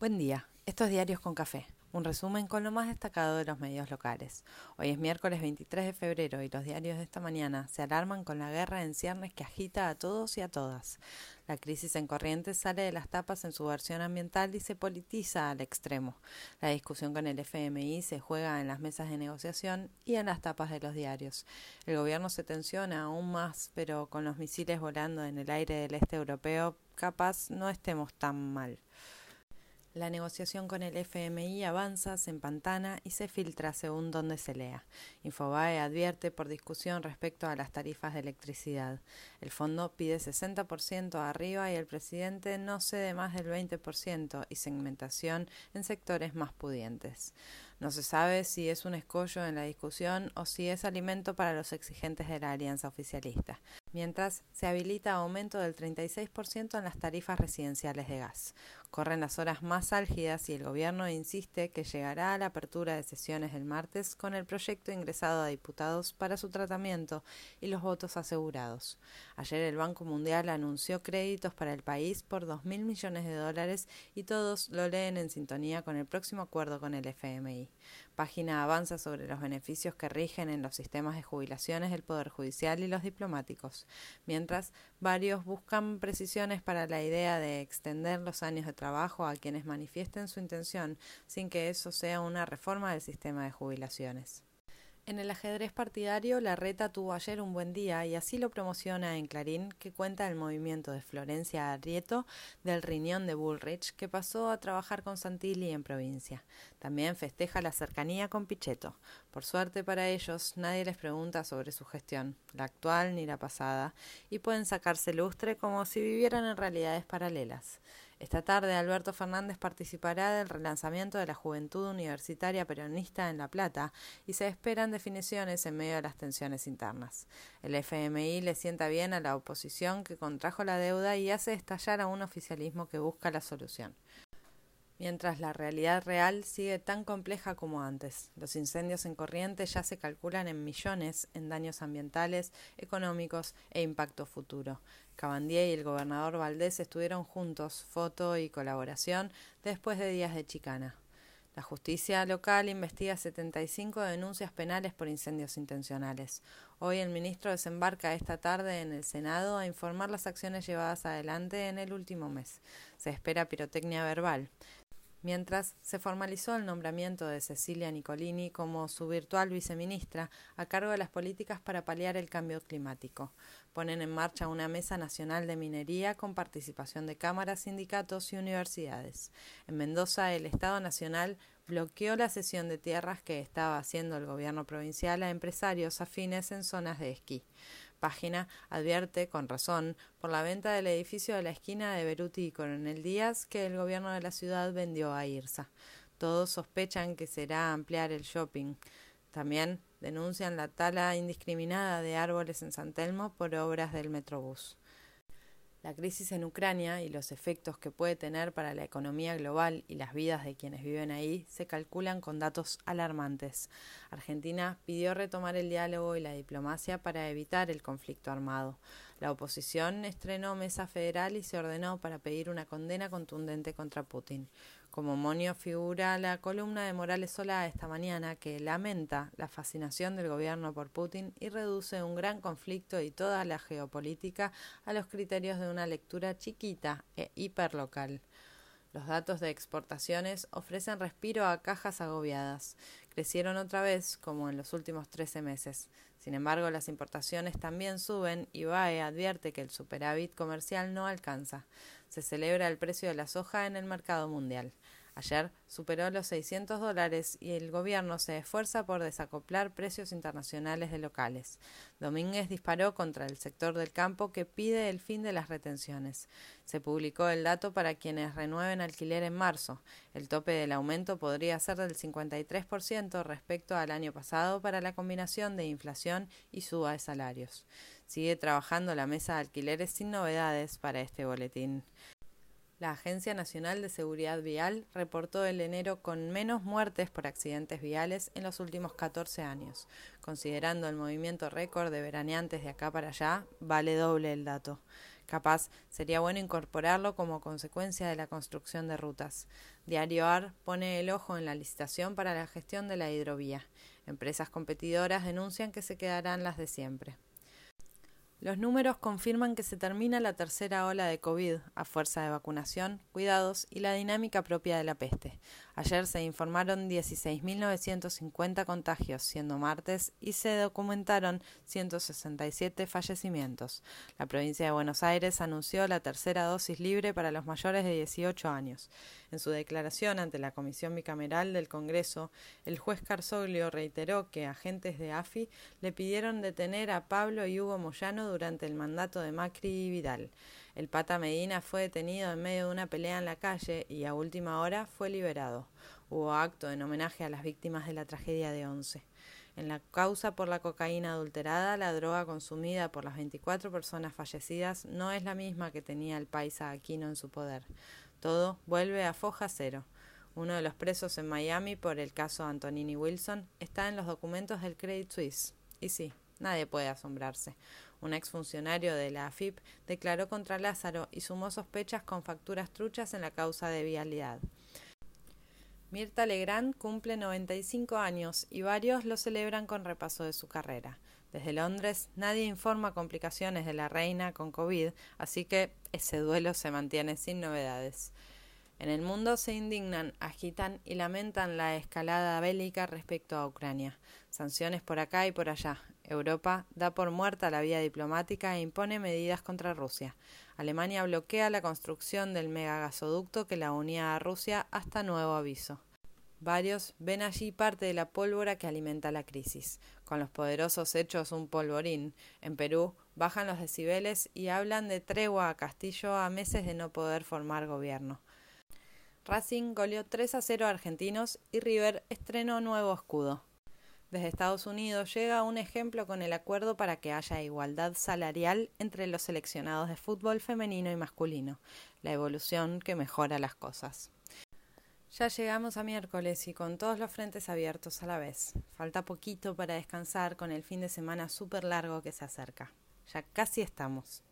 Buen día. Estos diarios con café. Un resumen con lo más destacado de los medios locales. Hoy es miércoles 23 de febrero y los diarios de esta mañana se alarman con la guerra en ciernes que agita a todos y a todas. La crisis en Corrientes sale de las tapas en su versión ambiental y se politiza al extremo. La discusión con el FMI se juega en las mesas de negociación y en las tapas de los diarios. El gobierno se tensiona aún más, pero con los misiles volando en el aire del este europeo, capaz no estemos tan mal. La negociación con el FMI avanza, se empantana y se filtra según donde se lea. Infobae advierte por discusión respecto a las tarifas de electricidad. El fondo pide 60% arriba y el presidente no cede más del 20% y segmentación en sectores más pudientes. No se sabe si es un escollo en la discusión o si es alimento para los exigentes de la alianza oficialista, mientras se habilita aumento del 36% en las tarifas residenciales de gas. Corren las horas más álgidas y el gobierno insiste que llegará a la apertura de sesiones del martes con el proyecto ingresado a diputados para su tratamiento y los votos asegurados. Ayer el Banco Mundial anunció créditos para el país por dos mil millones de dólares y todos lo leen en sintonía con el próximo acuerdo con el FMI. Página avanza sobre los beneficios que rigen en los sistemas de jubilaciones del Poder Judicial y los diplomáticos, mientras varios buscan precisiones para la idea de extender los años de trabajo a quienes manifiesten su intención sin que eso sea una reforma del sistema de jubilaciones. En el ajedrez partidario, la reta tuvo ayer un buen día y así lo promociona en Clarín, que cuenta el movimiento de Florencia Arrieto del riñón de Bullrich, que pasó a trabajar con Santilli en provincia. También festeja la cercanía con Pichetto. Por suerte para ellos, nadie les pregunta sobre su gestión, la actual ni la pasada, y pueden sacarse lustre como si vivieran en realidades paralelas. Esta tarde Alberto Fernández participará del relanzamiento de la Juventud Universitaria Peronista en La Plata y se esperan definiciones en medio de las tensiones internas. El FMI le sienta bien a la oposición que contrajo la deuda y hace estallar a un oficialismo que busca la solución mientras la realidad real sigue tan compleja como antes. Los incendios en corriente ya se calculan en millones en daños ambientales, económicos e impacto futuro. Cabandier y el gobernador Valdés estuvieron juntos, foto y colaboración, después de días de chicana. La justicia local investiga 75 denuncias penales por incendios intencionales. Hoy el ministro desembarca esta tarde en el Senado a informar las acciones llevadas adelante en el último mes. Se espera pirotecnia verbal mientras se formalizó el nombramiento de Cecilia Nicolini como su virtual viceministra a cargo de las políticas para paliar el cambio climático. Ponen en marcha una mesa nacional de minería con participación de cámaras, sindicatos y universidades. En Mendoza, el Estado Nacional bloqueó la cesión de tierras que estaba haciendo el gobierno provincial a empresarios afines en zonas de esquí página advierte, con razón, por la venta del edificio de la esquina de Beruti y Coronel Díaz que el gobierno de la ciudad vendió a IRSA. Todos sospechan que será ampliar el shopping. También denuncian la tala indiscriminada de árboles en San Telmo por obras del Metrobús. La crisis en Ucrania y los efectos que puede tener para la economía global y las vidas de quienes viven ahí se calculan con datos alarmantes. Argentina pidió retomar el diálogo y la diplomacia para evitar el conflicto armado. La oposición estrenó mesa federal y se ordenó para pedir una condena contundente contra Putin. Como monio figura la columna de Morales Solá esta mañana que lamenta la fascinación del gobierno por Putin y reduce un gran conflicto y toda la geopolítica a los criterios de una lectura chiquita e hiperlocal. Los datos de exportaciones ofrecen respiro a cajas agobiadas. Crecieron otra vez, como en los últimos 13 meses. Sin embargo, las importaciones también suben y BAE advierte que el superávit comercial no alcanza. Se celebra el precio de la soja en el mercado mundial. Ayer superó los 600 dólares y el gobierno se esfuerza por desacoplar precios internacionales de locales. Domínguez disparó contra el sector del campo que pide el fin de las retenciones. Se publicó el dato para quienes renueven alquiler en marzo. El tope del aumento podría ser del 53% respecto al año pasado para la combinación de inflación y suba de salarios. Sigue trabajando la mesa de alquileres sin novedades para este boletín. La Agencia Nacional de Seguridad Vial reportó el enero con menos muertes por accidentes viales en los últimos 14 años. Considerando el movimiento récord de veraneantes de acá para allá, vale doble el dato. Capaz sería bueno incorporarlo como consecuencia de la construcción de rutas. Diario AR pone el ojo en la licitación para la gestión de la hidrovía. Empresas competidoras denuncian que se quedarán las de siempre. Los números confirman que se termina la tercera ola de COVID a fuerza de vacunación, cuidados y la dinámica propia de la peste. Ayer se informaron 16.950 contagios, siendo martes, y se documentaron 167 fallecimientos. La provincia de Buenos Aires anunció la tercera dosis libre para los mayores de 18 años. En su declaración ante la Comisión Bicameral del Congreso, el juez Carzoglio reiteró que agentes de AFI le pidieron detener a Pablo y Hugo Moyano durante el mandato de Macri y Vidal. El pata Medina fue detenido en medio de una pelea en la calle y a última hora fue liberado. Hubo acto en homenaje a las víctimas de la tragedia de Once. En la causa por la cocaína adulterada, la droga consumida por las 24 personas fallecidas no es la misma que tenía el paisa Aquino en su poder. Todo vuelve a foja cero. Uno de los presos en Miami por el caso Antonini Wilson está en los documentos del Credit Suisse. Y sí, nadie puede asombrarse. Un exfuncionario de la AFIP declaró contra Lázaro y sumó sospechas con facturas truchas en la causa de vialidad. Mirta Legrand cumple 95 años y varios lo celebran con repaso de su carrera. Desde Londres nadie informa complicaciones de la reina con COVID, así que ese duelo se mantiene sin novedades. En el mundo se indignan, agitan y lamentan la escalada bélica respecto a Ucrania. Sanciones por acá y por allá. Europa da por muerta la vía diplomática e impone medidas contra Rusia. Alemania bloquea la construcción del megagasoducto que la unía a Rusia hasta nuevo aviso. Varios ven allí parte de la pólvora que alimenta la crisis. Con los poderosos hechos un polvorín. En Perú bajan los decibeles y hablan de tregua a Castillo a meses de no poder formar gobierno. Racing goleó 3 a 0 a Argentinos y River estrenó nuevo escudo. Desde Estados Unidos llega un ejemplo con el acuerdo para que haya igualdad salarial entre los seleccionados de fútbol femenino y masculino, la evolución que mejora las cosas. Ya llegamos a miércoles y con todos los frentes abiertos a la vez. Falta poquito para descansar con el fin de semana súper largo que se acerca. Ya casi estamos.